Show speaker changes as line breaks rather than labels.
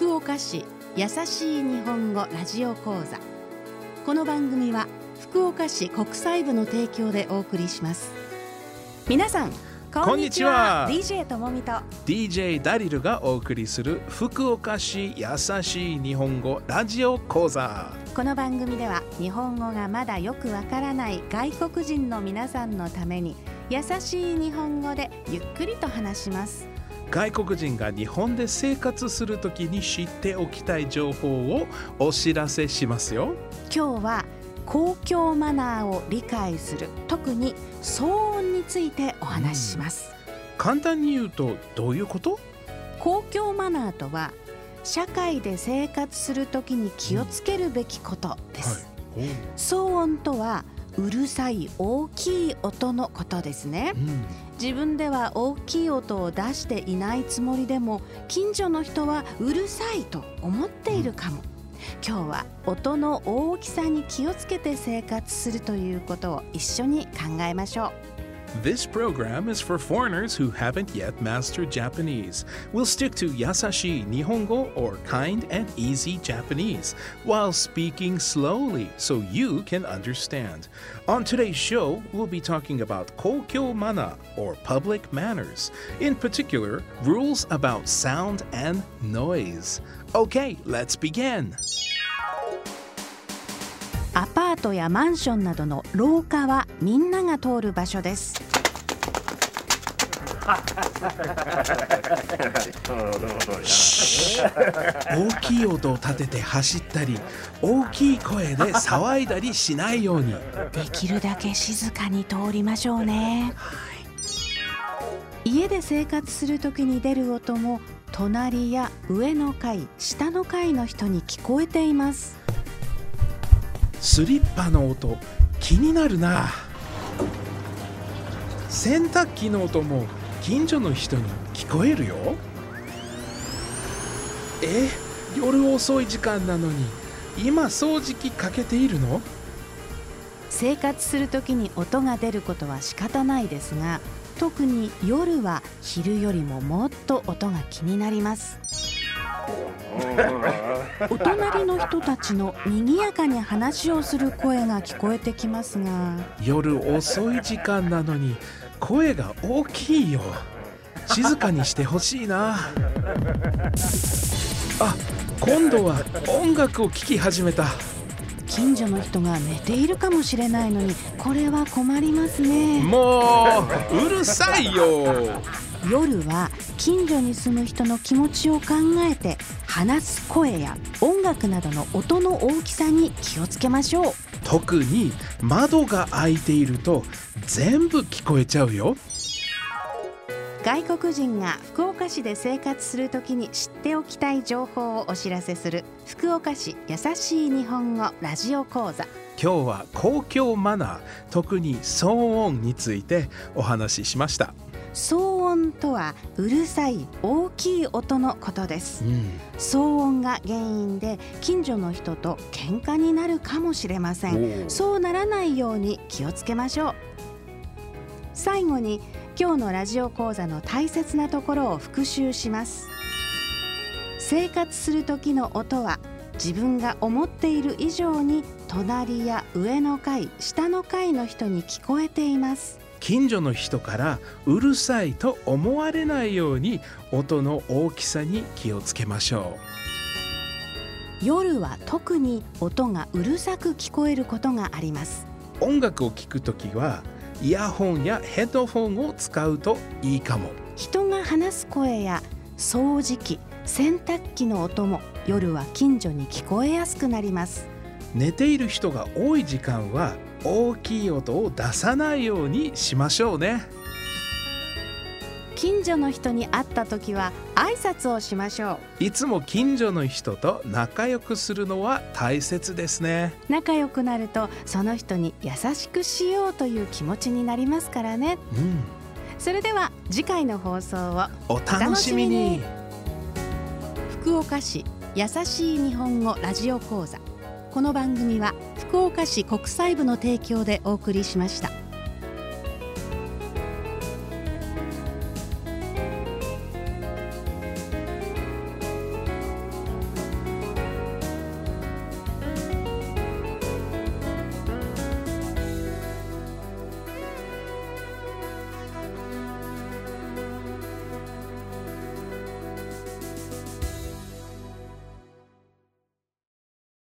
福岡市優しい日本語ラジオ講座。この番組は福岡市国際部の提供でお送りします。皆さんこんにちは。DJ と。もみと
DJ ダリルがお送りする福岡市優しい日本語ラジオ講座。
この番組では日本語がまだよくわからない外国人の皆さんのために優しい日本語でゆっくりと話します
外国人が日本で生活するときに知っておきたい情報をお知らせしますよ。
今日は公共マナーを理解する。特に騒音についてお話しします、
簡単に言うとどういうこと？
公共マナーとは社会で生活するときに気をつけるべきことです、
はい。
騒音とはうるさい大きい音のことですね。
うん。
自分では大きい音を出していないつもりでも近所の人はうるさいと思っているかも。今日は音の大きさに気をつけて生活するということを一緒に考えましょう
This program is for foreigners who haven't yet mastered Japanese. We'll stick to yasashi Nihongo or kind and easy Japanese while speaking slowly so you can understand. On today's show, we'll be talking about kokyo mana or public manners. In particular, rules about sound and noise. Okay, let's begin.
ートやマンションなどの廊下はみんなが通る場所です。
大きい音を立てて走ったり大きい声で騒いだりしないように。
できるだけ静かに通りましょうね。家で生活する時に出る音も隣や上の階下の階の人に聞こえています
スリッパの音気になるな。洗濯機の音も近所の人に聞こえるよ。え夜遅い時間なのに今掃除機かけているの？
生活する時に音が出ることは仕方ないですが特に夜は昼よりももっと音が気になります。お隣の人たちの賑やかに話をする声が聞こえてきますが。
夜遅い時間なのに声が大きいよ。静かにしてほしいな。あ今度は音楽を聴き始めた。
近所の人が寝ているかもしれないのにこれは困りますね。
もううるさいよ。
夜は近所に住む人の気持ちを考えて話す声や音楽などの音の大きさに気をつけましょう。
特に窓が開いていると全部聞こえちゃうよ。
外国人が福岡市で生活するときに知っておきたい情報をお知らせする福岡市優しい日本語ラジオ講座。
今日は公共マナー特に騒音についてお話ししました、
騒音とはうるさい大きい音のことです。
うん、
騒音が原因で近所の人と喧嘩になるかもしれません。そうならないように気をつけましょう。最後に今日のラジオ講座の大切なところを復習します。生活する時の音は自分が思っている以上に隣や上の階下の階の人に聞こえています
近所の人からうるさいと思われないように音の大きさに気をつけましょ
夜は特に音がうるさく聞こえることがあります。
う音楽を聴くときはイヤホンやヘッドフォンを使うといいかも。
人が話す声や掃除機洗濯機の音も夜は近所に聞こえやすくなります。
寝ている人が多い時間は大きい音を出さないようにしましょうね。
近所の人に会った時は挨拶をしましょう。
いつも近所の人と仲良くするのは大切ですね。
仲良くなるとその人に優しくしようという気持ちになりますからね。
うん。
それでは次回の放送を
お楽しみに。
福岡市優しい日本語ラジオ講座この番組は福岡市国際部の提供でお送りしました。